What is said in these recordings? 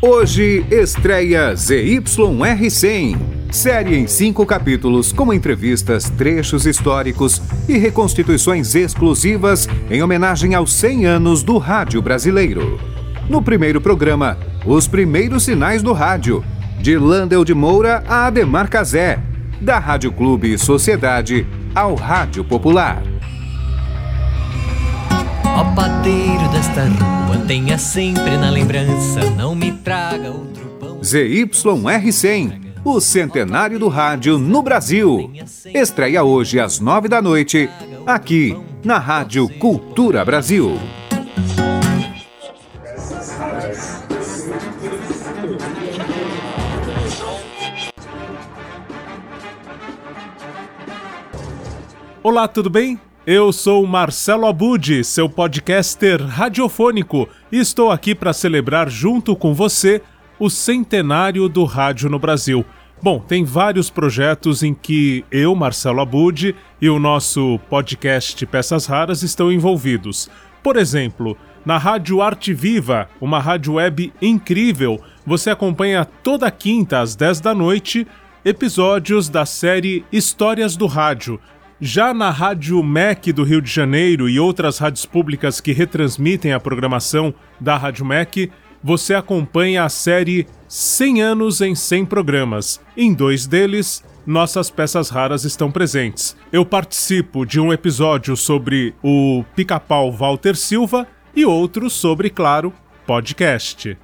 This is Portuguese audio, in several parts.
Hoje estreia ZYR100, série em cinco capítulos com entrevistas, trechos históricos e reconstituições exclusivas em homenagem aos 100 anos do rádio brasileiro. No primeiro programa, os primeiros sinais do rádio, de Landel de Moura a Ademar Cazé, da Rádio Clube e Sociedade ao Rádio Popular. Ó padeiro desta rua, tenha sempre na lembrança, não me traga outro pão. ZYR100, o centenário do rádio no Brasil. Estreia hoje às nove da noite, aqui na Rádio Cultura Brasil. Olá, tudo bem? Eu sou Marcelo Abud, seu podcaster radiofônico, e estou aqui para celebrar junto com você o centenário do rádio no Brasil. Bom, tem vários projetos em que eu, Marcelo Abud, e o nosso podcast Peças Raras estão envolvidos. Por exemplo, na Rádio Arte Viva, uma rádio web incrível, você acompanha toda quinta às 10 da noite episódios da série Histórias do Rádio, já na Rádio MEC do Rio de Janeiro e outras rádios públicas que retransmitem a programação da Rádio MEC, você acompanha a série 100 anos em 100 programas. Em dois deles, nossas peças raras estão presentes. Eu participo de um episódio sobre o pica-pau Walter Silva e outro sobre, claro, podcast.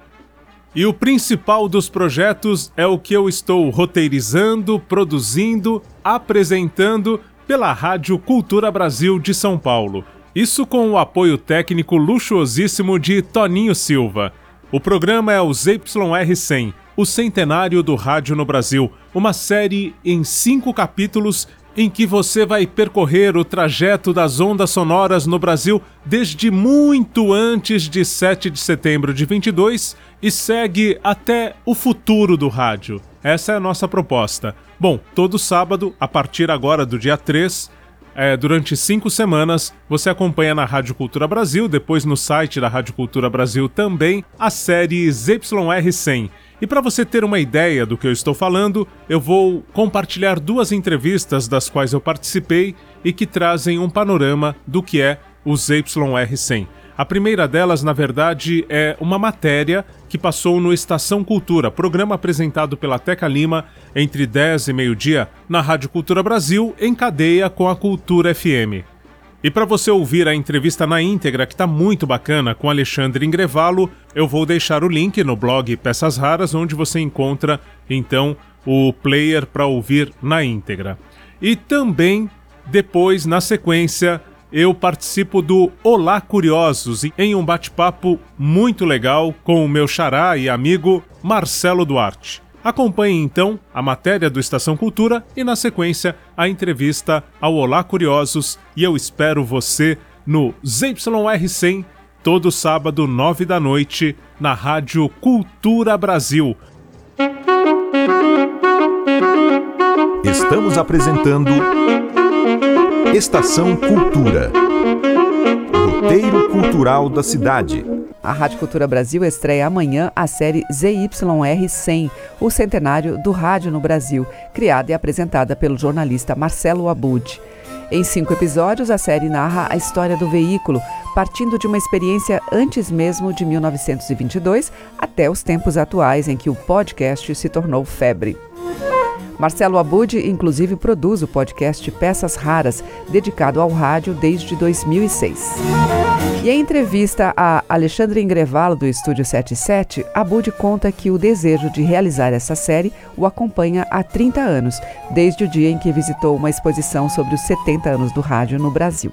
E o principal dos projetos é o que eu estou roteirizando, produzindo, apresentando pela Rádio Cultura Brasil de São Paulo. Isso com o apoio técnico luxuosíssimo de Toninho Silva. O programa é o ZYR100, o centenário do rádio no Brasil, uma série em cinco capítulos em que você vai percorrer o trajeto das ondas sonoras no Brasil desde muito antes de 7 de setembro de 22 e segue até o futuro do rádio. Essa é a nossa proposta. Bom, todo sábado, a partir agora do dia 3, é, durante cinco semanas, você acompanha na Rádio Cultura Brasil, depois no site da Rádio Cultura Brasil também, a série ZYR100. E para você ter uma ideia do que eu estou falando, eu vou compartilhar duas entrevistas das quais eu participei e que trazem um panorama do que é o ZYR100. A primeira delas, na verdade, é uma matéria que passou no Estação Cultura, programa apresentado pela Teca Lima entre 10 e meio-dia na Rádio Cultura Brasil, em cadeia com a Cultura FM. E para você ouvir a entrevista na íntegra, que está muito bacana, com Alexandre Ingrevalo, eu vou deixar o link no blog Peças Raras, onde você encontra, então, o player para ouvir na íntegra. E também, depois, na sequência, eu participo do Olá Curiosos em um bate-papo muito legal com o meu xará e amigo Marcelo Duarte. Acompanhe então a matéria do Estação Cultura e, na sequência, a entrevista ao Olá Curiosos. E eu espero você no ZYR100, todo sábado, nove da noite, na Rádio Cultura Brasil. Estamos apresentando Estação Cultura. Roteiro cultural da cidade. A Rádio Cultura Brasil estreia amanhã a série ZYR 100, o centenário do rádio no Brasil, criada e apresentada pelo jornalista Marcelo Abud. Em cinco episódios, a série narra a história do veículo, partindo de uma experiência antes mesmo de 1922 até os tempos atuais em que o podcast se tornou febre. Marcelo Abud, inclusive, produz o podcast Peças Raras, dedicado ao rádio desde 2006. E em entrevista a Alexandre Ingrevalo, do Estúdio 77, Abud conta que o desejo de realizar essa série o acompanha há 30 anos, desde o dia em que visitou uma exposição sobre os 70 anos do rádio no Brasil.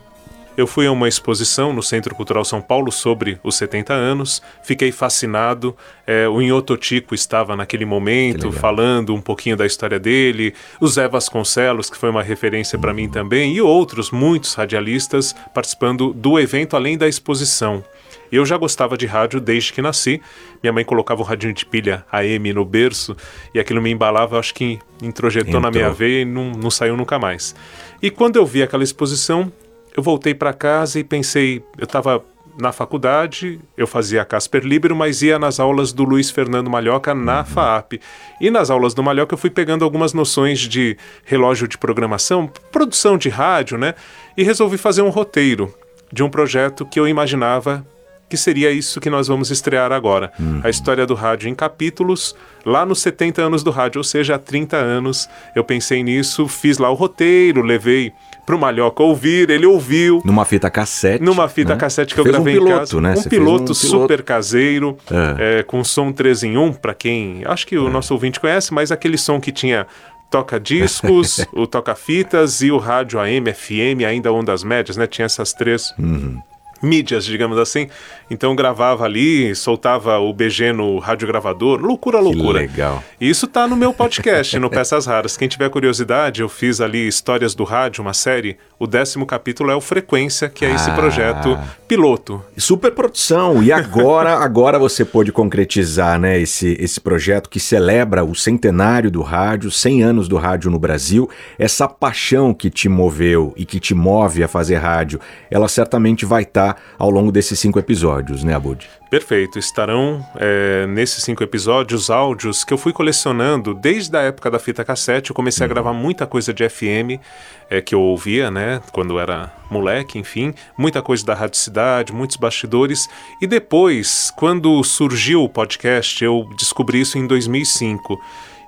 Eu fui a uma exposição no Centro Cultural São Paulo sobre os 70 anos, fiquei fascinado. É, o Inhoto Tico estava naquele momento falando um pouquinho da história dele, o Zé Vasconcelos, que foi uma referência para mim também, e outros, muitos radialistas participando do evento além da exposição. Eu já gostava de rádio desde que nasci. Minha mãe colocava um radinho de pilha AM no berço e aquilo me embalava, acho que introjetou Entrou. na minha veia e não, não saiu nunca mais. E quando eu vi aquela exposição, eu voltei para casa e pensei, eu estava na faculdade, eu fazia Casper Libero, mas ia nas aulas do Luiz Fernando Malhoca na FAAP. E nas aulas do Malhoca eu fui pegando algumas noções de relógio de programação, produção de rádio, né? E resolvi fazer um roteiro de um projeto que eu imaginava que seria isso que nós vamos estrear agora. Uhum. A história do rádio em capítulos, lá nos 70 anos do rádio, ou seja, há 30 anos. Eu pensei nisso, fiz lá o roteiro, levei pro Malhoca ouvir, ele ouviu. Numa fita cassete. Numa fita né? cassete que eu gravei um piloto, em casa. Né? Um piloto, um super caseiro, é. É, com som 3 em 1, para quem. Acho que o é. nosso ouvinte conhece, mas aquele som que tinha toca-discos, o toca-fitas e o rádio AM, FM, ainda ondas médias, né? Tinha essas três. Uhum mídias, digamos assim. Então gravava ali, soltava o BG no radiogravador, loucura, loucura. Que legal. E isso tá no meu podcast, no Peças Raras. Quem tiver curiosidade, eu fiz ali Histórias do Rádio, uma série. O décimo capítulo é o Frequência, que é esse ah. projeto piloto. Super produção. E agora, agora você pôde concretizar, né, esse, esse projeto que celebra o centenário do rádio, 100 anos do rádio no Brasil. Essa paixão que te moveu e que te move a fazer rádio, ela certamente vai estar tá ao longo desses cinco episódios, né, Abud? Perfeito. Estarão é, nesses cinco episódios áudios que eu fui colecionando desde a época da fita cassete. Eu comecei uhum. a gravar muita coisa de FM é, que eu ouvia, né, quando era moleque, enfim, muita coisa da Rádio Cidade, muitos bastidores. E depois, quando surgiu o podcast, eu descobri isso em 2005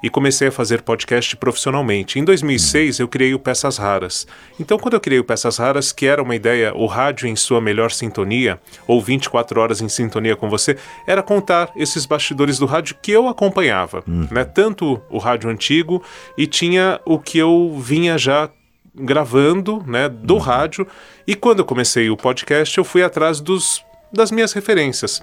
e comecei a fazer podcast profissionalmente. Em 2006 eu criei o Peças Raras. Então quando eu criei o Peças Raras, que era uma ideia, o rádio em sua melhor sintonia, ou 24 horas em sintonia com você, era contar esses bastidores do rádio que eu acompanhava, uhum. né? Tanto o rádio antigo e tinha o que eu vinha já gravando, né, do uhum. rádio. E quando eu comecei o podcast, eu fui atrás dos das minhas referências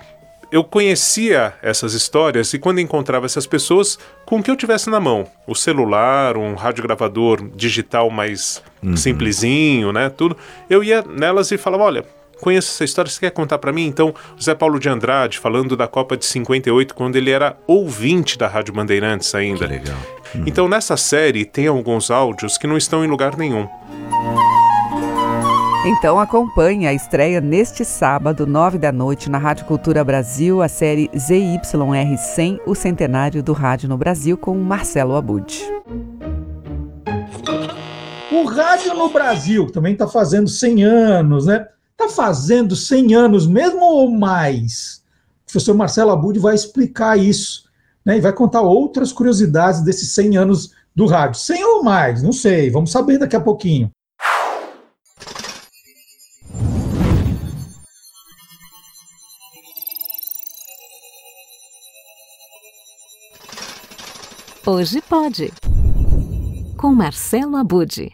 eu conhecia essas histórias e quando encontrava essas pessoas, com o que eu tivesse na mão, o celular, um radiogravador digital mais uhum. simplesinho, né, tudo, eu ia nelas e falava, olha, conheço essa história, você quer contar para mim? Então, José Paulo de Andrade, falando da Copa de 58, quando ele era ouvinte da Rádio Bandeirantes ainda. Que legal. Uhum. Então, nessa série, tem alguns áudios que não estão em lugar nenhum. Então acompanhe a estreia neste sábado, nove da noite, na Rádio Cultura Brasil, a série ZYR100, o centenário do rádio no Brasil, com Marcelo Abud. O rádio no Brasil também está fazendo 100 anos, né? Está fazendo 100 anos mesmo ou mais? O professor Marcelo Abud vai explicar isso, né? E vai contar outras curiosidades desses 100 anos do rádio. 100 ou mais, não sei, vamos saber daqui a pouquinho. Hoje pode. Com Marcelo Abude.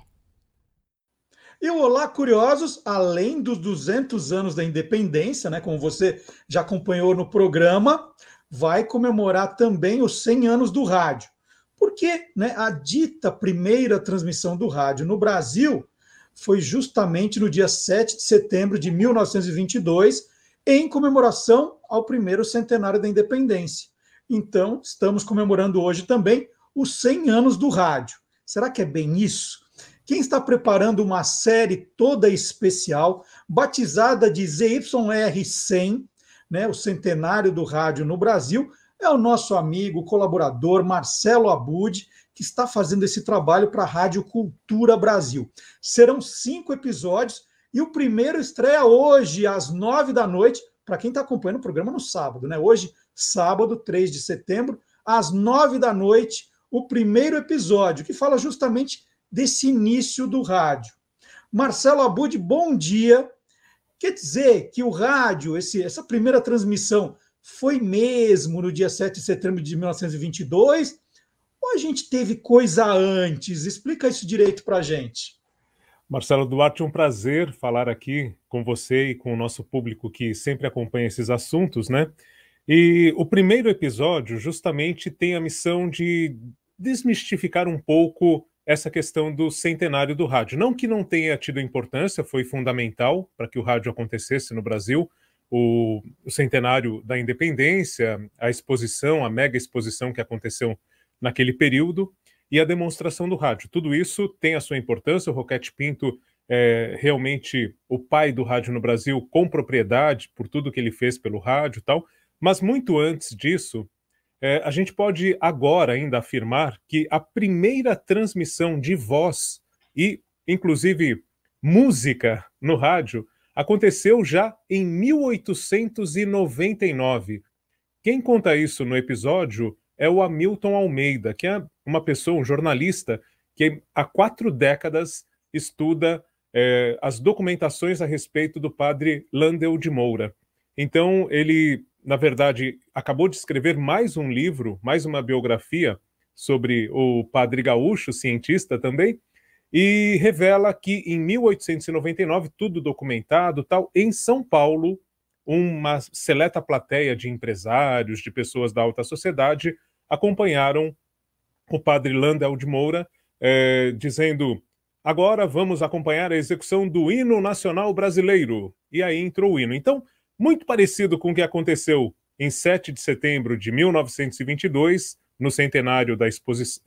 E o Olá Curiosos, além dos 200 anos da independência, né, como você já acompanhou no programa, vai comemorar também os 100 anos do rádio. Porque né, a dita primeira transmissão do rádio no Brasil foi justamente no dia 7 de setembro de 1922, em comemoração ao primeiro centenário da independência. Então, estamos comemorando hoje também os 100 anos do rádio. Será que é bem isso? Quem está preparando uma série toda especial, batizada de ZYR 100, né, o centenário do rádio no Brasil, é o nosso amigo, colaborador Marcelo Abud, que está fazendo esse trabalho para a Rádio Cultura Brasil. Serão cinco episódios e o primeiro estreia hoje, às nove da noite, para quem está acompanhando o programa no sábado, né? Hoje, sábado, 3 de setembro, às nove da noite, o primeiro episódio, que fala justamente desse início do rádio. Marcelo Abud, bom dia. Quer dizer que o rádio, esse, essa primeira transmissão, foi mesmo no dia 7 de setembro de 1922? Ou a gente teve coisa antes? Explica isso direito para a gente. Marcelo Duarte, um prazer falar aqui com você e com o nosso público que sempre acompanha esses assuntos, né? E o primeiro episódio justamente tem a missão de desmistificar um pouco essa questão do centenário do rádio. Não que não tenha tido importância, foi fundamental para que o rádio acontecesse no Brasil. O, o, centenário da independência, a exposição, a mega exposição que aconteceu naquele período e a demonstração do rádio. Tudo isso tem a sua importância. O Roquete Pinto é, realmente o pai do rádio no Brasil com propriedade por tudo que ele fez pelo rádio e tal, mas muito antes disso, é, a gente pode agora ainda afirmar que a primeira transmissão de voz e, inclusive, música no rádio aconteceu já em 1899. Quem conta isso no episódio é o Hamilton Almeida, que é uma pessoa, um jornalista, que há quatro décadas estuda é, as documentações a respeito do padre Landel de Moura. Então, ele, na verdade, acabou de escrever mais um livro, mais uma biografia sobre o padre gaúcho, cientista também, e revela que em 1899, tudo documentado, tal, em São Paulo, uma seleta plateia de empresários, de pessoas da alta sociedade, acompanharam o padre Landel de Moura, é, dizendo: agora vamos acompanhar a execução do hino nacional brasileiro. E aí entrou o hino. Então, muito parecido com o que aconteceu em 7 de setembro de 1922, no centenário da exposição,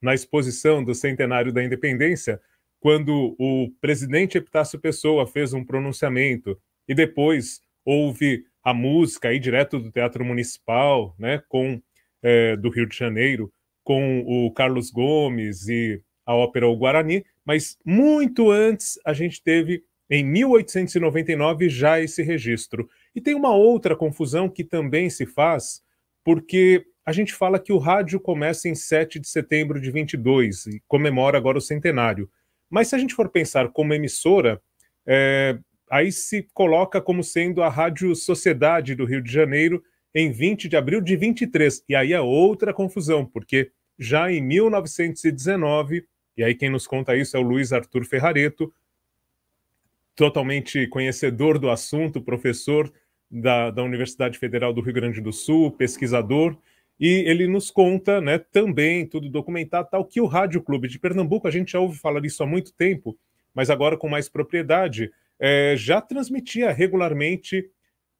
na exposição do centenário da independência, quando o presidente Epitácio Pessoa fez um pronunciamento e depois houve a música aí direto do Teatro Municipal, né, com é, do Rio de Janeiro, com o Carlos Gomes e a ópera O Guarani, mas muito antes a gente teve em 1899 já esse registro. E tem uma outra confusão que também se faz, porque a gente fala que o rádio começa em 7 de setembro de 22 e comemora agora o centenário. Mas se a gente for pensar como emissora, é, aí se coloca como sendo a Rádio Sociedade do Rio de Janeiro em 20 de abril de 23. E aí é outra confusão, porque já em 1919, e aí quem nos conta isso é o Luiz Arthur Ferrareto, totalmente conhecedor do assunto, professor da, da Universidade Federal do Rio Grande do Sul, pesquisador, e ele nos conta, né, também, tudo documentado, tal, que o Rádio Clube de Pernambuco, a gente já ouve falar disso há muito tempo, mas agora com mais propriedade, é, já transmitia regularmente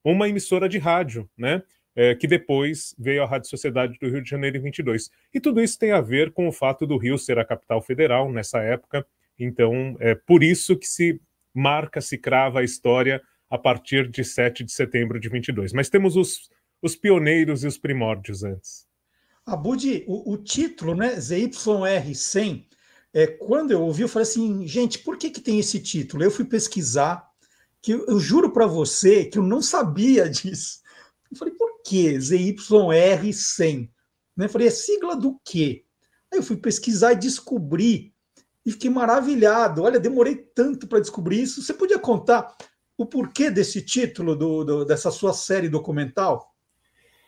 uma emissora de rádio, né? É, que depois veio a Rádio Sociedade do Rio de Janeiro em 22. E tudo isso tem a ver com o fato do Rio ser a capital federal nessa época. Então, é por isso que se marca, se crava a história a partir de 7 de setembro de 22. Mas temos os os pioneiros e os primórdios antes. Abud, o, o título, né, ZYR100, é, quando eu ouvi, eu falei assim, gente, por que, que tem esse título? Eu fui pesquisar, que eu, eu juro para você que eu não sabia disso. Eu falei, por que ZYR100? Né? Eu falei, é sigla do quê? Aí eu fui pesquisar e descobri, e fiquei maravilhado. Olha, demorei tanto para descobrir isso. Você podia contar o porquê desse título, do, do, dessa sua série documental?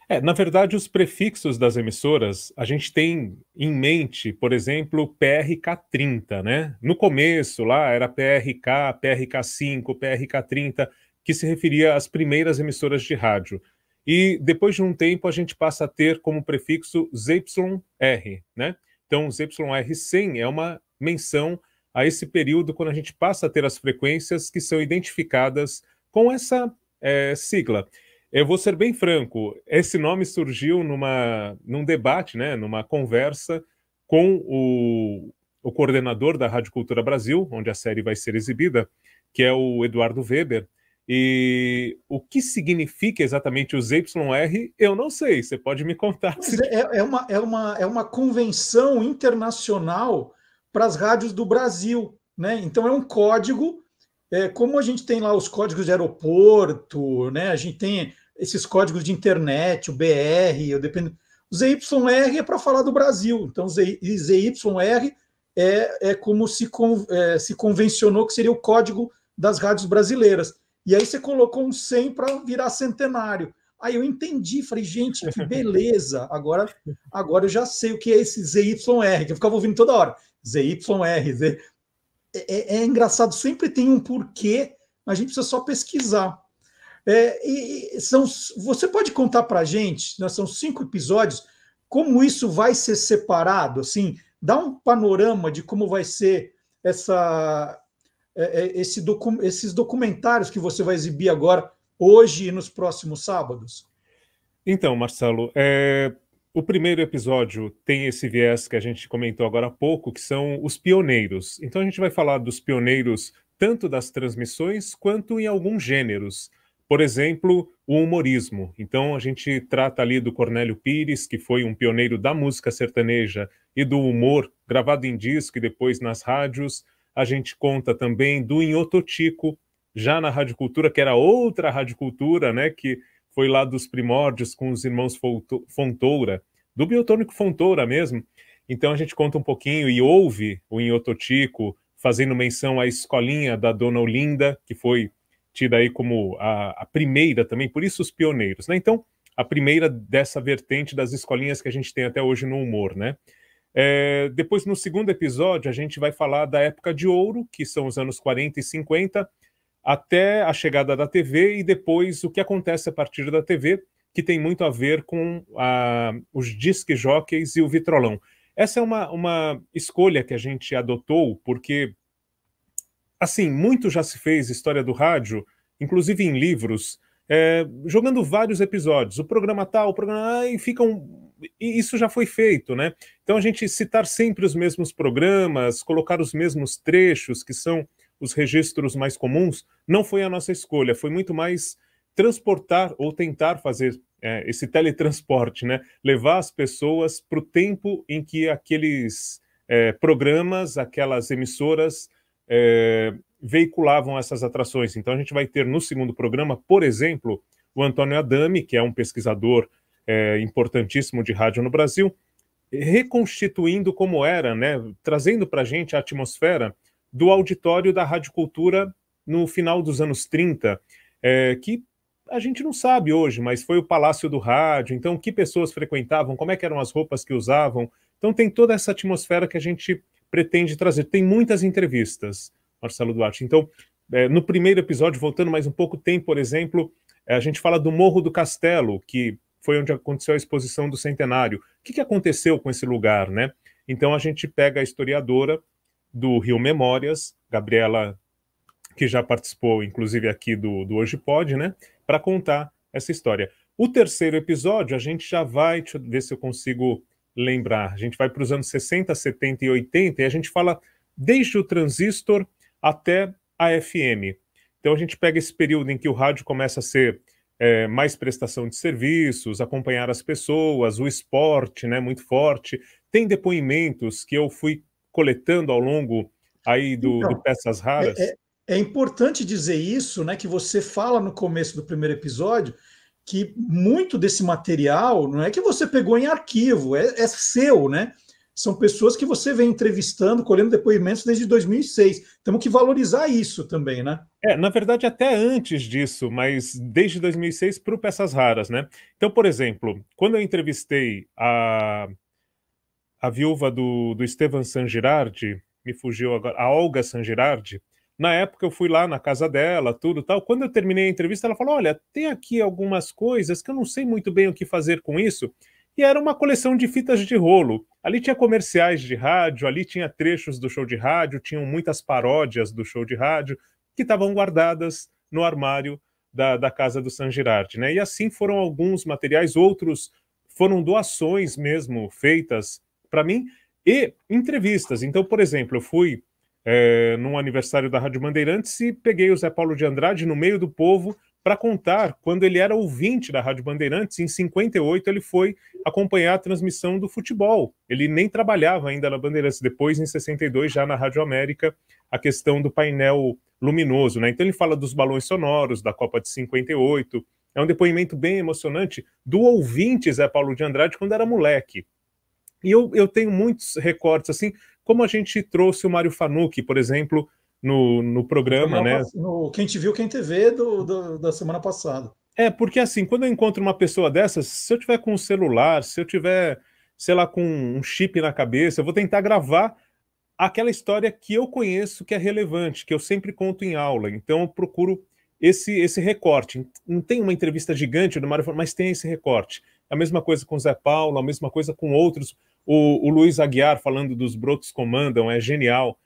É, na verdade, os prefixos das emissoras, a gente tem em mente, por exemplo, PRK30, né? No começo lá era PRK, PRK5, PRK30, que se referia às primeiras emissoras de rádio. E depois de um tempo a gente passa a ter como prefixo ZYR, né? Então, ZYR100 é uma menção a esse período quando a gente passa a ter as frequências que são identificadas com essa é, sigla. Eu vou ser bem franco, esse nome surgiu numa, num debate, né, numa conversa com o, o coordenador da Rádio Cultura Brasil, onde a série vai ser exibida, que é o Eduardo Weber. E o que significa exatamente os YR, eu não sei. Você pode me contar. Se... É, é, uma, é, uma, é uma convenção internacional para as rádios do Brasil. Né? Então, é um código, é, como a gente tem lá os códigos de aeroporto, né? a gente tem esses códigos de internet, o BR, eu dependo. O ZYR é para falar do Brasil, então ZYR é, é como se, con, é, se convencionou que seria o código das rádios brasileiras. E aí você colocou um 100 para virar centenário. Aí eu entendi, falei, gente, que beleza. Agora, agora eu já sei o que é esse ZYR, que eu ficava ouvindo toda hora. ZYR, Z... É, é, é engraçado, sempre tem um porquê, mas a gente precisa só pesquisar. É, e, são, você pode contar para a gente, né, são cinco episódios, como isso vai ser separado? Assim, dá um panorama de como vai ser essa, esse docu, esses documentários que você vai exibir agora, hoje e nos próximos sábados? Então, Marcelo, é, o primeiro episódio tem esse viés que a gente comentou agora há pouco, que são os pioneiros. Então a gente vai falar dos pioneiros tanto das transmissões quanto em alguns gêneros. Por exemplo, o humorismo. Então, a gente trata ali do Cornélio Pires, que foi um pioneiro da música sertaneja e do humor, gravado em disco e depois nas rádios. A gente conta também do Inhototico, já na Rádio Cultura, que era outra Rádio Cultura, né, que foi lá dos primórdios com os irmãos Fontoura, do Biotônico Fontoura mesmo. Então a gente conta um pouquinho e ouve o Inhototico fazendo menção à escolinha da Dona Olinda, que foi tida aí como a, a primeira também, por isso os pioneiros, né? Então, a primeira dessa vertente das escolinhas que a gente tem até hoje no humor, né? É, depois, no segundo episódio, a gente vai falar da época de ouro, que são os anos 40 e 50, até a chegada da TV e depois o que acontece a partir da TV, que tem muito a ver com a, os disque jockeys e o vitrolão. Essa é uma, uma escolha que a gente adotou porque, assim, muito já se fez história do rádio, inclusive em livros, é, jogando vários episódios. O programa tal, o programa. E ficam. E isso já foi feito, né? Então a gente citar sempre os mesmos programas, colocar os mesmos trechos, que são os registros mais comuns, não foi a nossa escolha, foi muito mais transportar ou tentar fazer é, esse teletransporte, né? levar as pessoas para o tempo em que aqueles é, programas, aquelas emissoras é, veiculavam essas atrações. Então a gente vai ter no segundo programa, por exemplo, o Antônio Adami, que é um pesquisador é, importantíssimo de rádio no Brasil, reconstituindo como era, né? trazendo para a gente a atmosfera do auditório da Rádio Cultura no final dos anos 30, é, que a gente não sabe hoje, mas foi o Palácio do Rádio, então que pessoas frequentavam, como é que eram as roupas que usavam. Então tem toda essa atmosfera que a gente pretende trazer. Tem muitas entrevistas, Marcelo Duarte. Então, é, no primeiro episódio, voltando mais um pouco, tem, por exemplo, é, a gente fala do Morro do Castelo, que foi onde aconteceu a exposição do centenário. O que, que aconteceu com esse lugar, né? Então a gente pega a historiadora do Rio Memórias, Gabriela, que já participou, inclusive, aqui do, do Hoje Pode, né, para contar essa história. O terceiro episódio, a gente já vai, deixa eu ver se eu consigo lembrar, a gente vai para os anos 60, 70 e 80 e a gente fala desde o transistor até a FM. Então a gente pega esse período em que o rádio começa a ser é, mais prestação de serviços, acompanhar as pessoas, o esporte, né, muito forte. Tem depoimentos que eu fui coletando ao longo aí do, então, do Peças Raras? É, é, é, importante dizer isso, né? Que você fala no começo do primeiro episódio que muito desse material não é que você pegou em arquivo, é, é seu, né? São pessoas que você vem entrevistando, colhendo depoimentos desde 2006. Temos que valorizar isso também, né? É, na verdade, até antes disso, mas desde 2006 para o Peças Raras, né? Então, por exemplo, quando eu entrevistei a a viúva do, do Estevan San Girardi, me fugiu agora, a Olga San Girardi, na época eu fui lá na casa dela, tudo tal. Quando eu terminei a entrevista, ela falou: Olha, tem aqui algumas coisas que eu não sei muito bem o que fazer com isso. E era uma coleção de fitas de rolo. Ali tinha comerciais de rádio, ali tinha trechos do show de rádio, tinham muitas paródias do show de rádio que estavam guardadas no armário da, da casa do San Girardi, né? E assim foram alguns materiais, outros foram doações mesmo feitas para mim e entrevistas. Então, por exemplo, eu fui é, num aniversário da Rádio Bandeirantes e peguei o Zé Paulo de Andrade no meio do povo para contar quando ele era ouvinte da Rádio Bandeirantes. Em 58, ele foi acompanhar a transmissão do futebol. Ele nem trabalhava ainda na Bandeirantes. Depois, em 62, já na Rádio América, a questão do painel luminoso. Né? Então, ele fala dos balões sonoros da Copa de 58. É um depoimento bem emocionante do ouvinte Zé Paulo de Andrade quando era moleque. E eu, eu tenho muitos recortes, assim, como a gente trouxe o Mário Fanucchi, por exemplo, no, no programa, no, né? No Quem Te Viu, Quem Te Vê do, do, da semana passada. É, porque assim, quando eu encontro uma pessoa dessas, se eu tiver com um celular, se eu tiver, sei lá, com um chip na cabeça, eu vou tentar gravar aquela história que eu conheço, que é relevante, que eu sempre conto em aula. Então eu procuro esse, esse recorte. Não tem uma entrevista gigante do Mário, mas tem esse recorte. A mesma coisa com o Zé Paulo, a mesma coisa com outros o, o Luiz Aguiar falando dos Brotos Comandam é genial,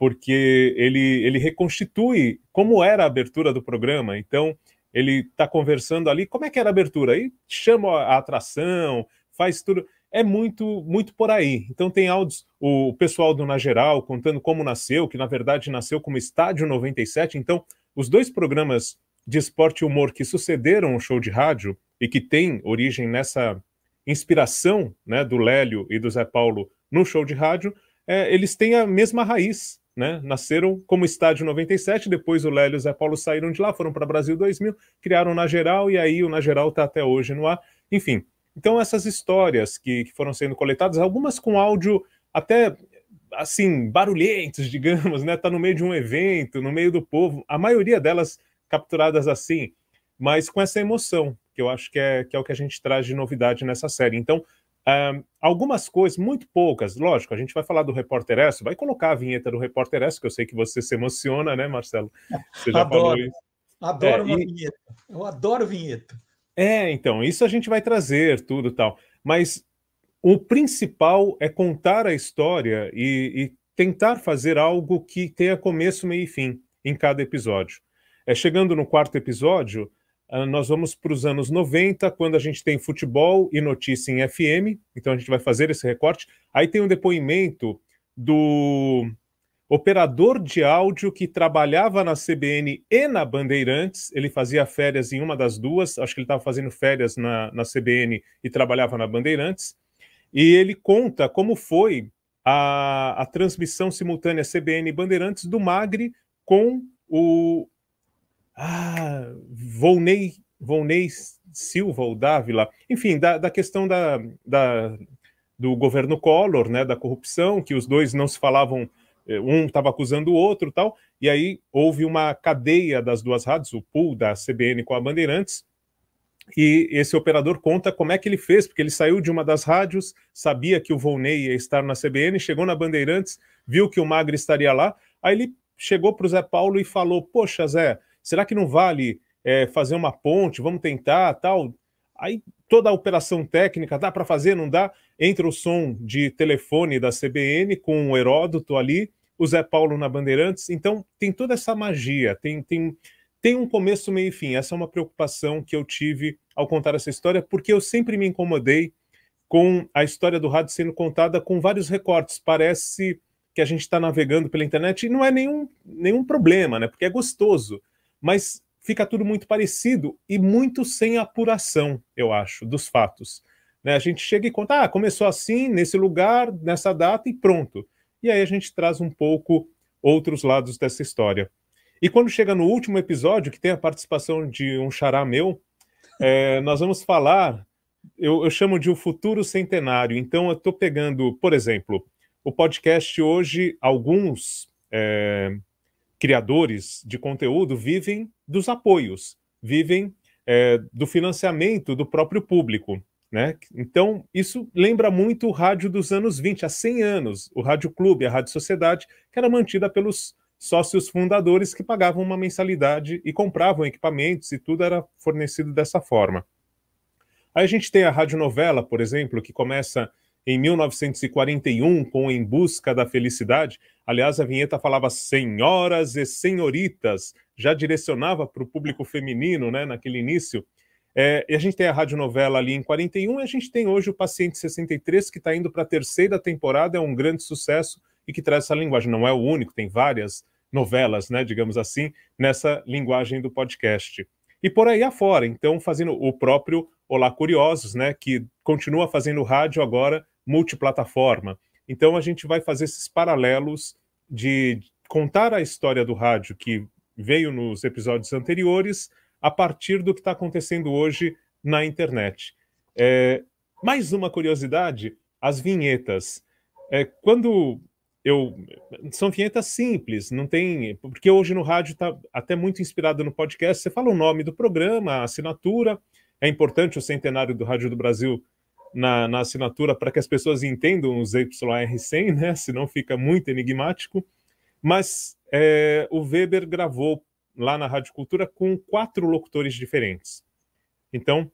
porque ele, ele reconstitui como era a abertura do programa. Então, ele está conversando ali, como é que era a abertura? Aí chama a atração, faz tudo. é muito muito por aí. Então tem áudios, o pessoal do Na Geral contando como nasceu, que na verdade nasceu como Estádio 97. Então, os dois programas de esporte e humor que sucederam o show de rádio e que tem origem nessa inspiração né, do Lélio e do Zé Paulo no show de rádio, é, eles têm a mesma raiz. Né? Nasceram como Estádio 97, depois o Lélio e o Zé Paulo saíram de lá, foram para Brasil 2000, criaram Na Geral e aí o Na Geral está até hoje no ar. Enfim, então essas histórias que, que foram sendo coletadas, algumas com áudio até assim barulhentos, digamos, né? Tá no meio de um evento, no meio do povo, a maioria delas capturadas assim, mas com essa emoção, que eu acho que é, que é o que a gente traz de novidade nessa série. Então, um, algumas coisas, muito poucas, lógico, a gente vai falar do Repórter S, vai colocar a vinheta do Repórter S, que eu sei que você se emociona, né, Marcelo? Você já adoro, falou isso. Adoro é, uma e... vinheta. Eu adoro vinheta. É, então, isso a gente vai trazer, tudo tal. Mas o principal é contar a história e, e tentar fazer algo que tenha começo, meio e fim em cada episódio. É, chegando no quarto episódio, nós vamos para os anos 90, quando a gente tem futebol e notícia em FM, então a gente vai fazer esse recorte. Aí tem um depoimento do operador de áudio que trabalhava na CBN e na Bandeirantes, ele fazia férias em uma das duas, acho que ele estava fazendo férias na, na CBN e trabalhava na Bandeirantes, e ele conta como foi a, a transmissão simultânea CBN e Bandeirantes do Magri com o, ah, Volney, Volney Silva ou Dávila, enfim, da, da questão da, da, do governo Collor, né, da corrupção, que os dois não se falavam, eh, um estava acusando o outro tal, e aí houve uma cadeia das duas rádios, o pool da CBN com a Bandeirantes, e esse operador conta como é que ele fez, porque ele saiu de uma das rádios, sabia que o Volney ia estar na CBN, chegou na Bandeirantes, viu que o Magri estaria lá, aí ele chegou para o Zé Paulo e falou, poxa Zé, será que não vale é, fazer uma ponte? Vamos tentar, tal. Aí toda a operação técnica, dá para fazer, não dá? Entra o som de telefone da CBN com o Heródoto ali, o Zé Paulo na Bandeirantes. Então tem toda essa magia, tem, tem, tem um começo, meio e fim. Essa é uma preocupação que eu tive ao contar essa história, porque eu sempre me incomodei com a história do rádio sendo contada com vários recortes. Parece que a gente está navegando pela internet e não é nenhum, nenhum problema, né? Porque é gostoso mas fica tudo muito parecido e muito sem apuração, eu acho, dos fatos. Né? A gente chega e conta, ah, começou assim, nesse lugar, nessa data e pronto. E aí a gente traz um pouco outros lados dessa história. E quando chega no último episódio, que tem a participação de um xará meu, é, nós vamos falar, eu, eu, chamo de o futuro centenário. Então eu estou pegando, por exemplo, o podcast hoje, alguns é, criadores de conteúdo vivem dos apoios, vivem é, do financiamento do próprio público. Né? Então, isso lembra muito o rádio dos anos 20, há 100 anos, o Rádio Clube, a Rádio Sociedade, que era mantida pelos sócios fundadores que pagavam uma mensalidade e compravam equipamentos e tudo era fornecido dessa forma. Aí a gente tem a rádio novela, por exemplo, que começa em 1941 com Em Busca da Felicidade. Aliás, a vinheta falava senhoras e senhoritas, já direcionava para o público feminino, né, naquele início. É, e a gente tem a radionovela ali em 41 e a gente tem hoje o Paciente 63, que está indo para a terceira temporada, é um grande sucesso e que traz essa linguagem. Não é o único, tem várias novelas, né, digamos assim, nessa linguagem do podcast. E por aí afora, então, fazendo o próprio Olá Curiosos, né, que continua fazendo rádio agora multiplataforma. Então a gente vai fazer esses paralelos de contar a história do rádio que veio nos episódios anteriores a partir do que está acontecendo hoje na internet. É, mais uma curiosidade: as vinhetas. É, quando eu são vinhetas simples, não tem porque hoje no rádio está até muito inspirado no podcast. Você fala o nome do programa, a assinatura. É importante o centenário do Rádio do Brasil na, na assinatura para que as pessoas entendam os YR100, né? Senão fica muito enigmático. Mas é, o Weber gravou lá na Rádio Cultura com quatro locutores diferentes. Então,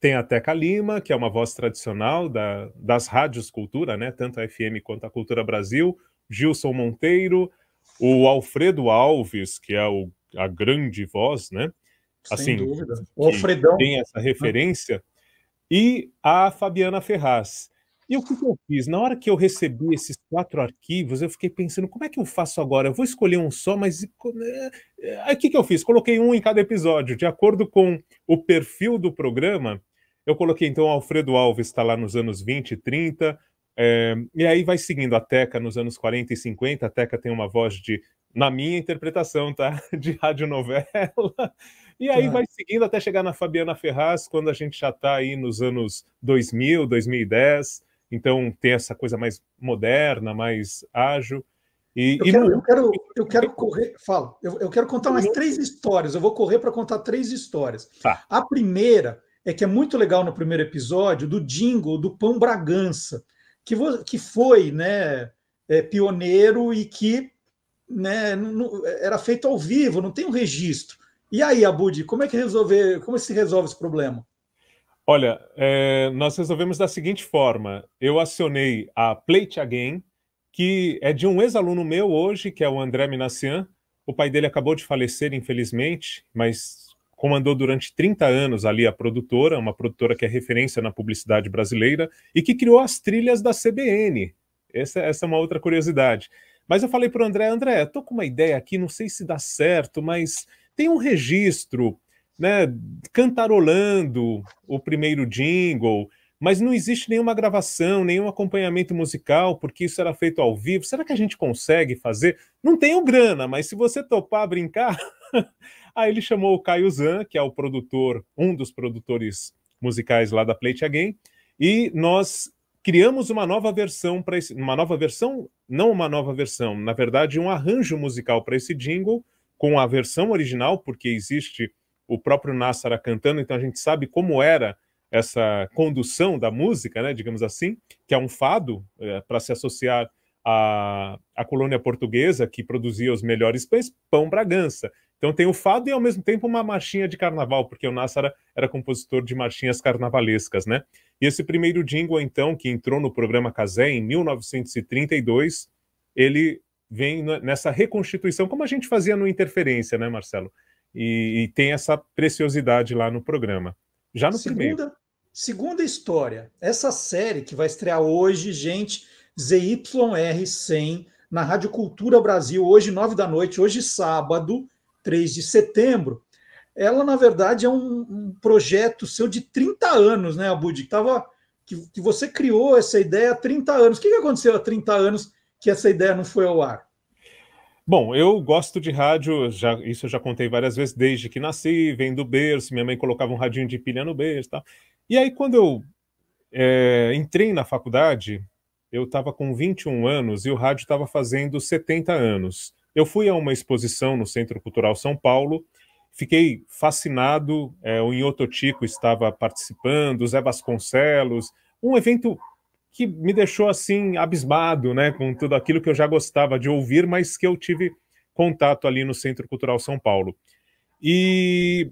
tem a Teca Lima, que é uma voz tradicional da, das rádios Cultura, né? Tanto a FM quanto a Cultura Brasil, Gilson Monteiro, o Alfredo Alves, que é o, a grande voz, né? Sem assim, dúvida. O Alfredão. Tem essa referência e a Fabiana Ferraz. E o que, eu fiz? Na hora que eu recebi esses quatro arquivos, eu fiquei pensando, como é que eu faço agora? Eu vou escolher um só, mas. É, aí o que, que eu fiz? Coloquei um em cada episódio, de acordo com o perfil do programa. Eu coloquei então Alfredo Alves, está lá nos anos 20 e 30, é, e aí vai seguindo a Teca nos anos 40 e 50. A Teca tem uma voz de, na minha interpretação, tá? De radionovela. E aí vai seguindo até chegar na Fabiana Ferraz, quando a gente já está aí nos anos 2000, 2010. Então tem essa coisa mais moderna, mais ágil. E, eu, e quero, no... eu, quero, eu quero correr. Fala, eu, eu quero contar mais três histórias. Eu vou correr para contar três histórias. Tá. A primeira é que é muito legal no primeiro episódio do jingle do Pão Bragança, que, que foi né, é, pioneiro e que né, era feito ao vivo, não tem um registro. E aí, Abud, como é que resolver, como se resolve esse problema? Olha, é, nós resolvemos da seguinte forma: eu acionei a Plate Again, que é de um ex-aluno meu hoje, que é o André Minassian. O pai dele acabou de falecer, infelizmente, mas comandou durante 30 anos ali a produtora, uma produtora que é referência na publicidade brasileira e que criou as trilhas da CBN. Essa, essa é uma outra curiosidade. Mas eu falei para o André, André, estou com uma ideia aqui, não sei se dá certo, mas tem um registro né, cantarolando o primeiro jingle, mas não existe nenhuma gravação, nenhum acompanhamento musical, porque isso era feito ao vivo. Será que a gente consegue fazer? Não tenho grana, mas se você topar brincar. Aí ele chamou o Caio Zan, que é o produtor, um dos produtores musicais lá da Plate Again, e nós criamos uma nova versão para esse, uma nova versão, não uma nova versão, na verdade um arranjo musical para esse jingle com a versão original, porque existe o próprio Nassara cantando, então a gente sabe como era essa condução da música, né, digamos assim, que é um fado é, para se associar à, à colônia portuguesa que produzia os melhores pães, pão Bragança. Então tem o fado e ao mesmo tempo uma marchinha de carnaval, porque o Nassara era compositor de marchinhas carnavalescas, né? E esse primeiro jingle, então, que entrou no programa Casé em 1932, ele vem nessa reconstituição, como a gente fazia no Interferência, né, Marcelo? e, e, tem essa preciosidade lá no programa. Já no segunda, primeiro. Segunda história. Essa série que vai estrear hoje, gente, ZYR100, na Rádio Cultura Brasil, hoje, nove da noite, hoje, sábado, 3 de setembro. Ela, na verdade, é um, um projeto seu de 30 anos, né, Abud? Que, tava, que, que você criou essa ideia há 30 anos. O que, que aconteceu há 30 anos que essa ideia não foi ao ar? Bom, eu gosto de rádio, já, isso eu já contei várias vezes, desde que nasci, vem do berço, minha mãe colocava um radinho de pilha no berço e tal. E aí, quando eu é, entrei na faculdade, eu estava com 21 anos e o rádio estava fazendo 70 anos. Eu fui a uma exposição no Centro Cultural São Paulo, fiquei fascinado, é, o Inhoto Tico estava participando, Zé Vasconcelos, um evento que me deixou assim abismado, né, com tudo aquilo que eu já gostava de ouvir, mas que eu tive contato ali no Centro Cultural São Paulo. E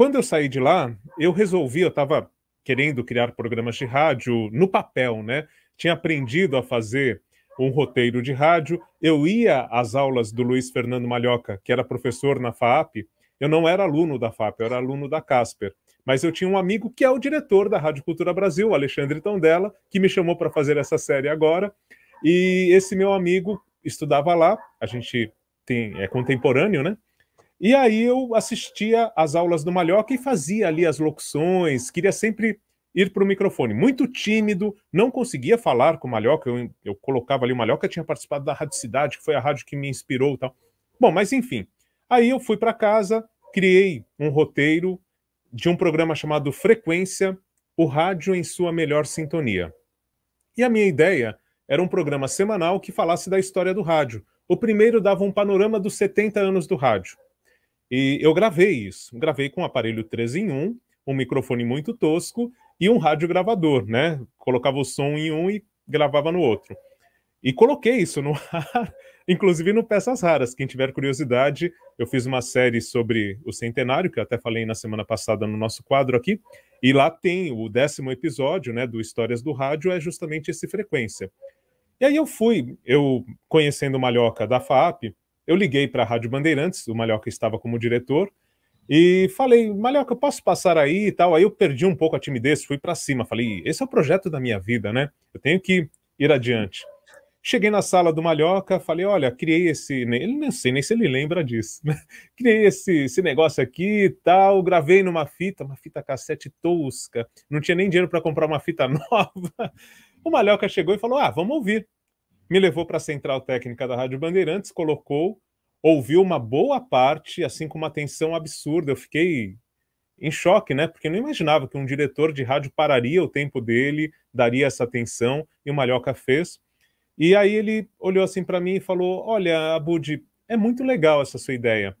quando eu saí de lá, eu resolvi, eu estava querendo criar programas de rádio no papel, né? Tinha aprendido a fazer um roteiro de rádio. Eu ia às aulas do Luiz Fernando Malhoca, que era professor na FAP. Eu não era aluno da FAP, eu era aluno da Casper. Mas eu tinha um amigo que é o diretor da Rádio Cultura Brasil, Alexandre Tondela, que me chamou para fazer essa série agora. E esse meu amigo estudava lá, a gente tem, é contemporâneo, né? E aí eu assistia às aulas do Malhoca e fazia ali as locuções, queria sempre ir para o microfone. Muito tímido, não conseguia falar com o Malhoca, eu, eu colocava ali o Malhoca, tinha participado da Rádio Cidade, que foi a rádio que me inspirou e tal. Bom, mas enfim, aí eu fui para casa, criei um roteiro, de um programa chamado Frequência, o rádio em sua melhor sintonia. E a minha ideia era um programa semanal que falasse da história do rádio. O primeiro dava um panorama dos 70 anos do rádio. E eu gravei isso. Gravei com um aparelho 3 em 1, um microfone muito tosco e um rádio gravador, né? Colocava o som em um e gravava no outro. E coloquei isso no ar, inclusive no Peças Raras. Quem tiver curiosidade, eu fiz uma série sobre o centenário, que eu até falei na semana passada no nosso quadro aqui, e lá tem o décimo episódio, né, do Histórias do Rádio, é justamente esse Frequência. E aí eu fui, eu conhecendo o Malhoca da FAP, eu liguei para a Rádio Bandeirantes, o Malhoca estava como diretor, E falei, Malhoca, posso passar aí e tal. Aí eu perdi um pouco a timidez, fui para cima. Falei, esse é o projeto da minha vida, né? Eu tenho que ir adiante. Cheguei na sala do Malhoca, falei, olha, criei esse... Ele não sei nem se ele lembra disso. Né? Criei esse, esse negócio aqui e tal, gravei numa fita, uma fita cassete tosca. Não tinha nem dinheiro para comprar uma fita nova. O Malhoca chegou e falou, ah, vamos ouvir. Me levou para a central técnica da Rádio Bandeirantes, colocou ouviu uma boa parte, assim, com uma atenção absurda. Eu fiquei em choque, né? Porque eu não imaginava que um diretor de rádio pararia o tempo dele, daria essa atenção, e o Malhoca fez. E aí ele olhou assim para mim e falou: Olha, Abud, é muito legal essa sua ideia,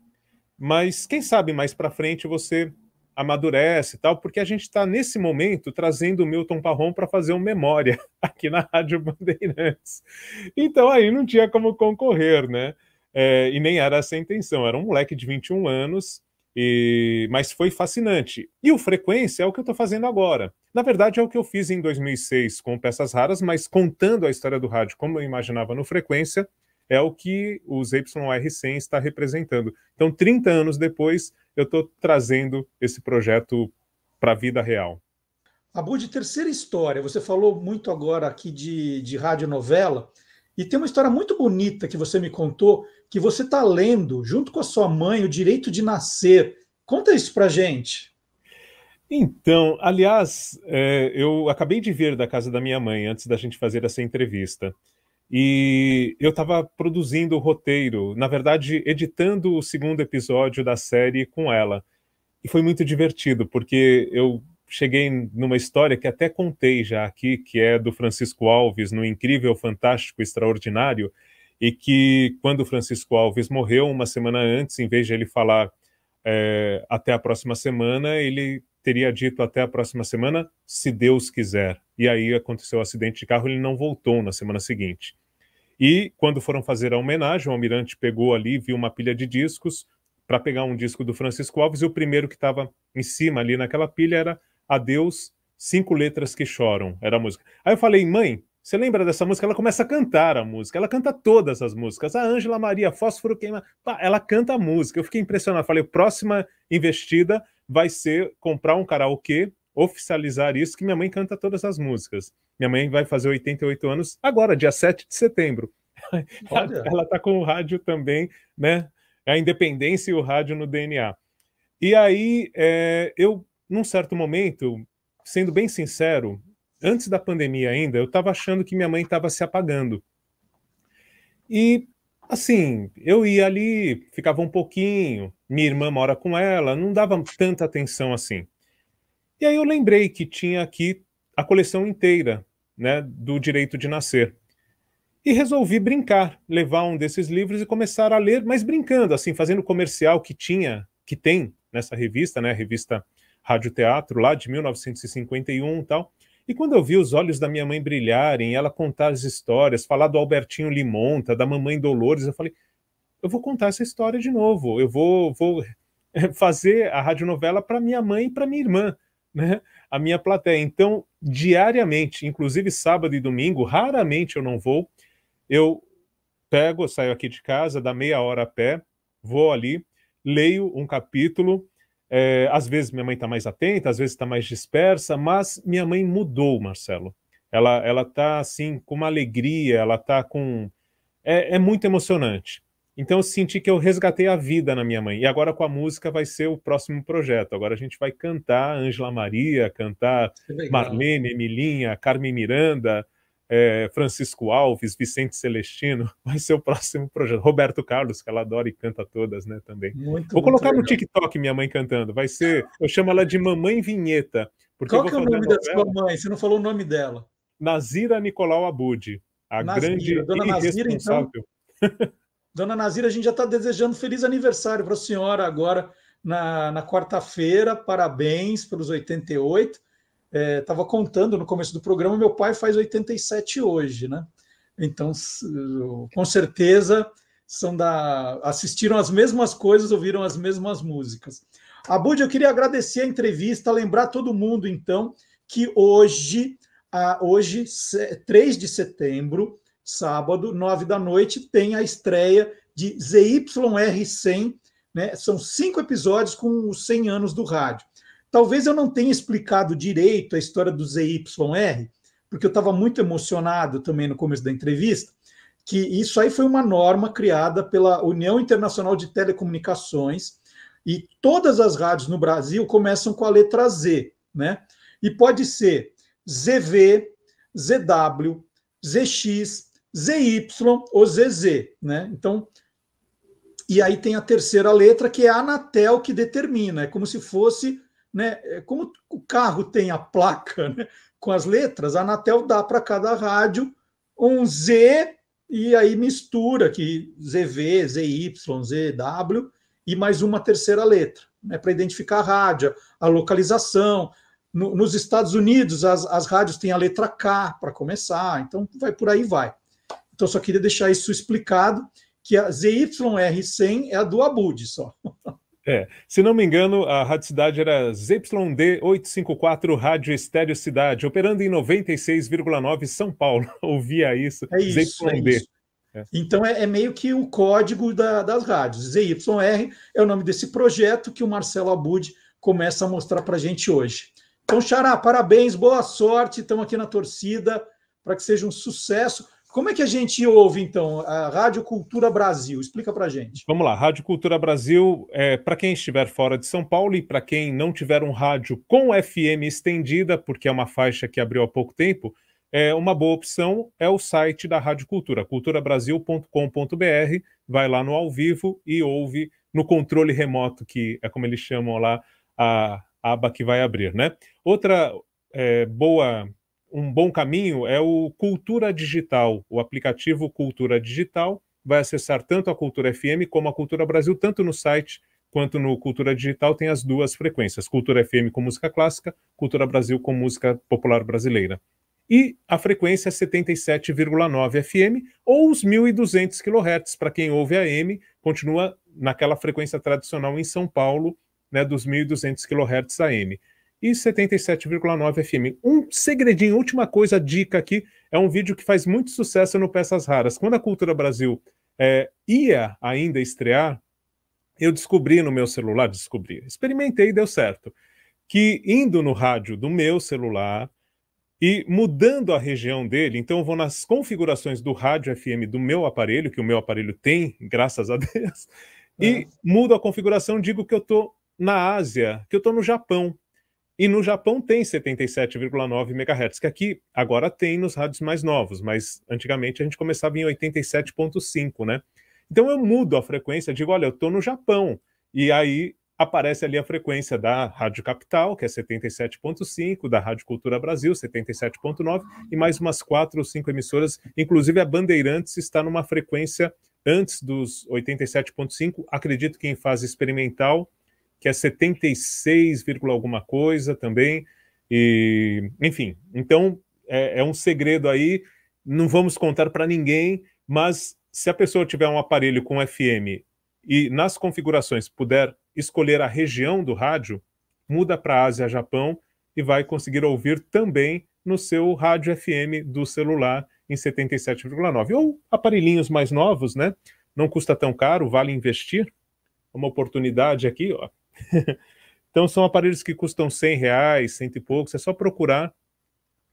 mas quem sabe mais para frente você amadurece e tal, porque a gente está nesse momento trazendo o Milton Parron para fazer uma memória aqui na Rádio Bandeirantes. Então aí não tinha como concorrer, né? É, e nem era essa a intenção, era um moleque de 21 anos, e... mas foi fascinante. E o Frequência é o que eu estou fazendo agora. Na verdade, é o que eu fiz em 2006 com Peças Raras, mas contando a história do rádio como eu imaginava no Frequência, é o que os YR100 está representando. Então, 30 anos depois, eu estou trazendo esse projeto para a vida real. Abu, de terceira história, você falou muito agora aqui de, de radionovela, e tem uma história muito bonita que você me contou, que você está lendo, junto com a sua mãe, O Direito de Nascer. Conta isso para gente. Então, aliás, é, eu acabei de vir da casa da minha mãe antes da gente fazer essa entrevista. E eu estava produzindo o roteiro, na verdade, editando o segundo episódio da série com ela. E foi muito divertido, porque eu cheguei numa história que até contei já aqui, que é do Francisco Alves, no Incrível, Fantástico, Extraordinário, e que quando Francisco Alves morreu, uma semana antes, em vez de ele falar é, até a próxima semana, ele teria dito até a próxima semana, se Deus quiser. E aí aconteceu o um acidente de carro, ele não voltou na semana seguinte. E quando foram fazer a homenagem, o almirante pegou ali, viu uma pilha de discos para pegar um disco do Francisco Alves, e o primeiro que estava em cima ali naquela pilha era Adeus, Cinco Letras que Choram, era a música. Aí eu falei, mãe, você lembra dessa música? Ela começa a cantar a música. Ela canta todas as músicas. A Ângela Maria, Fósforo Queima. Pá, ela canta a música. Eu fiquei impressionado. Falei, próxima investida vai ser comprar um karaokê, oficializar isso, que minha mãe canta todas as músicas. Minha mãe vai fazer 88 anos agora, dia 7 de setembro. Olha. Ela está com o rádio também, né? A independência e o rádio no DNA. E aí, é, eu, num certo momento, sendo bem sincero, antes da pandemia ainda, eu estava achando que minha mãe estava se apagando. E, assim, eu ia ali, ficava um pouquinho, minha irmã mora com ela, não dava tanta atenção assim. E aí eu lembrei que tinha aqui a coleção inteira, né, do Direito de Nascer. E resolvi brincar, levar um desses livros e começar a ler, mas brincando, assim, fazendo comercial que tinha, que tem nessa revista, né, a revista Rádio Teatro, lá de 1951 e tal. E quando eu vi os olhos da minha mãe brilharem, ela contar as histórias, falar do Albertinho Limonta, da mamãe Dolores, eu falei, eu vou contar essa história de novo, eu vou, vou fazer a radionovela para minha mãe e para minha irmã, né? A minha plateia. Então, diariamente, inclusive sábado e domingo, raramente eu não vou, eu pego, saio aqui de casa, dá meia hora a pé, vou ali, leio um capítulo, é, às vezes minha mãe está mais atenta, às vezes está mais dispersa, mas minha mãe mudou, Marcelo. Ela ela está assim com uma alegria, ela está com é, é, muito emocionante. Então eu senti que eu resgatei a vida na minha mãe. E agora com a música vai ser o próximo projeto. Agora a gente vai cantar Ângela Maria, cantar Marlene, Emilinha, Carmen Miranda, é, Francisco Alves, Vicente Celestino, vai ser o próximo projeto. Roberto Carlos, que ela adora e canta todas, né, também. Muito, vou colocar no TikTok minha mãe cantando. Vai ser, eu chamo ela de Mamãe Vinheta. Porque Qual que é o nome da sua mãe? Você não falou o nome dela. Nazira Nicolau Abud, a Nazira, grande Dona Nazira, então. Dona Nazira, a gente já está desejando feliz aniversário para a senhora agora na, na quarta-feira. Parabéns pelos 88 estava é, contando no começo do programa, meu pai faz 87 hoje, né? Então, com certeza, são da assistiram as mesmas coisas, ouviram as mesmas músicas. Abud, eu queria agradecer a entrevista, lembrar todo mundo, então, que hoje, hoje 3 de setembro, sábado, 9 da noite, tem a estreia de ZYR100 Né? São cinco episódios com os 100 anos do rádio. Talvez eu não tenha explicado direito a história do ZYR, porque eu estava muito emocionado também no começo da entrevista, que isso aí foi uma norma criada pela União Internacional de Telecomunicações e todas as rádios no Brasil começam com a letra Z, né? E pode ser ZV, ZW, ZX, ZY ou ZZ, né? Então, e aí tem a terceira letra que é a Anatel que determina, é como se fosse, né? É como o carro tem a placa, né? Com as letras, a Anatel dá para cada rádio um Z e aí mistura que ZV, ZY, ZW e mais uma terceira letra, né? Para identificar a rádio, a localização, no, nos Estados Unidos, as, as rádios têm a letra K para começar, então vai por aí vai. Então, só queria deixar isso explicado, que a ZYR100 é a do Abud só. É, se não me engano, a Rádio Cidade era ZYD854 Rádio Estéreo Cidade, operando em 96,9 São Paulo. Ouvia isso. É isso, ZYD. É isso. É. Então é, é, meio que o código da, das rádios. ZYR é o nome desse projeto que o Marcelo Abud começa a mostrar para a gente hoje. Então, Xará, parabéns, boa sorte, estamos aqui na torcida para que seja um sucesso. Como é que a gente ouve, então, a Rádio Cultura Brasil? Explica para gente. Vamos lá, Rádio Cultura Brasil, é, para quem estiver fora de São Paulo e para quem não tiver um rádio com FM estendida, porque é uma faixa que abriu há pouco tempo, é uma boa opção é o site da Rádio Cultura, culturabrasil.com.br, vai lá no ao vivo e ouve no controle remoto, que é como eles chamam lá a, aba que vai abrir, né? Outra é, boa, um bom caminho é o Cultura Digital, o aplicativo Cultura Digital vai acessar tanto a Cultura FM como a Cultura Brasil, tanto no site quanto no Cultura Digital tem as duas frequências, Cultura FM com música clássica, Cultura Brasil com música popular brasileira. E a frequência é 77,9 FM ou os 1.200 kHz, para quem ouve AM, continua naquela frequência tradicional em São Paulo, né, dos 1.200 kHz AM. E 77,9 FM. Um segredinho, última coisa, dica aqui, é um vídeo que faz muito sucesso no Peças Raras. Quando a Cultura Brasil é, ia ainda estrear, eu descobri no meu celular, descobri, experimentei e deu certo, que indo no rádio do meu celular e mudando a região dele, então eu vou nas configurações do rádio FM do meu aparelho, que o meu aparelho tem, graças a Deus, e mudo a configuração, digo que eu estou na Ásia, que eu estou no Japão. E no Japão tem 77,9 MHz, que aqui agora tem nos rádios mais novos, mas antigamente a gente começava em 87,5, né? Então eu mudo a frequência, digo, olha, eu estou no Japão. E aí aparece ali a frequência da Rádio Capital, que é 77.5, da Rádio Cultura Brasil, 77.9, e mais umas quatro ou cinco emissoras, inclusive a Bandeirantes está numa frequência antes dos 87.5, acredito que em fase experimental, que é 76, alguma coisa também. E, enfim, então é, é um segredo aí, não vamos contar para ninguém, mas se a pessoa tiver um aparelho com FM e nas configurações puder escolher a região do rádio, muda para Ásia, Japão e vai conseguir ouvir também no seu rádio FM do celular em 77,9. Ou aparelhinhos mais novos, né? Não custa tão caro, vale investir. Uma oportunidade aqui, ó. então são aparelhos que custam 100 reais, cento e poucos, é só procurar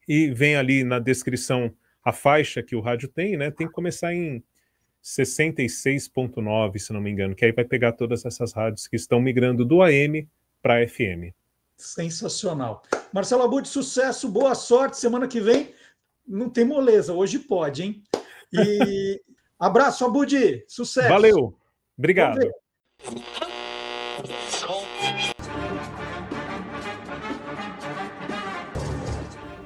e vem ali na descrição a faixa que o rádio tem, né? Tem que começar em 66.9, se não me engano, que aí vai pegar todas essas rádios que estão migrando do AM para FM. Sensacional. Marcelo Abud, sucesso, boa sorte. Semana que vem não tem moleza, hoje pode, hein? E abraço, Abud, sucesso. Valeu, obrigado.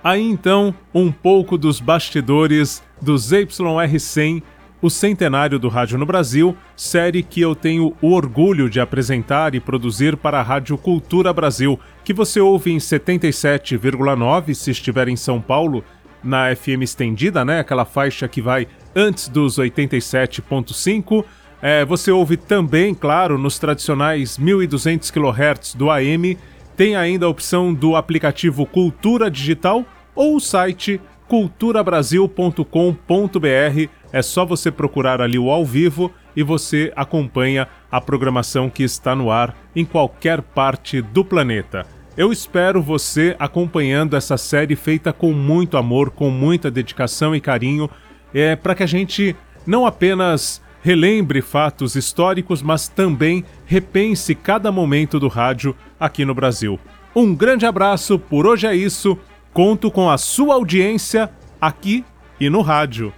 Aí então, um pouco dos bastidores do ZYR100, o centenário do rádio no Brasil, série que eu tenho o orgulho de apresentar e produzir para a Rádio Cultura Brasil, que você ouve em 77,9 se estiver em São Paulo, na FM estendida, né? Aquela faixa que vai antes dos 87,5. É, você ouve também, claro, nos tradicionais 1200 kHz do AM tem ainda a opção do aplicativo Cultura Digital ou o site culturabrasil.com.br. É só você procurar ali o ao vivo e você acompanha a programação que está no ar em qualquer parte do planeta. Eu espero você acompanhando essa série feita com muito amor, com muita dedicação e carinho, é, para que a gente não apenas relembre fatos históricos, mas também repense cada momento do rádio aqui no Brasil. Um grande abraço, por hoje é isso. Conto com a sua audiência aqui e no rádio.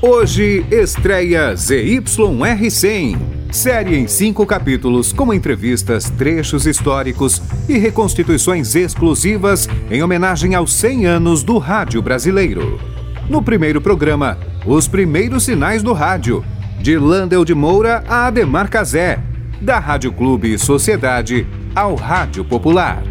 Hoje estreia ZYR100, série em cinco capítulos com entrevistas, trechos históricos e reconstituições exclusivas em homenagem aos 100 anos do rádio brasileiro. No primeiro programa, os primeiros sinais do rádio, de Landel de Moura a Ademar Cazé, da Rádio Clube Sociedade ao Rádio Popular.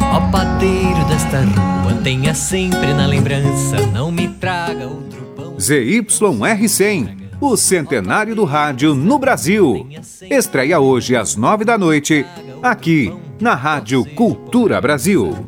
Ó padeiro desta rua, tenha sempre na lembrança, não me traga outro pão. ZYR100, o centenário do rádio no Brasil. Estreia hoje às nove da noite, aqui na Rádio Cultura Brasil.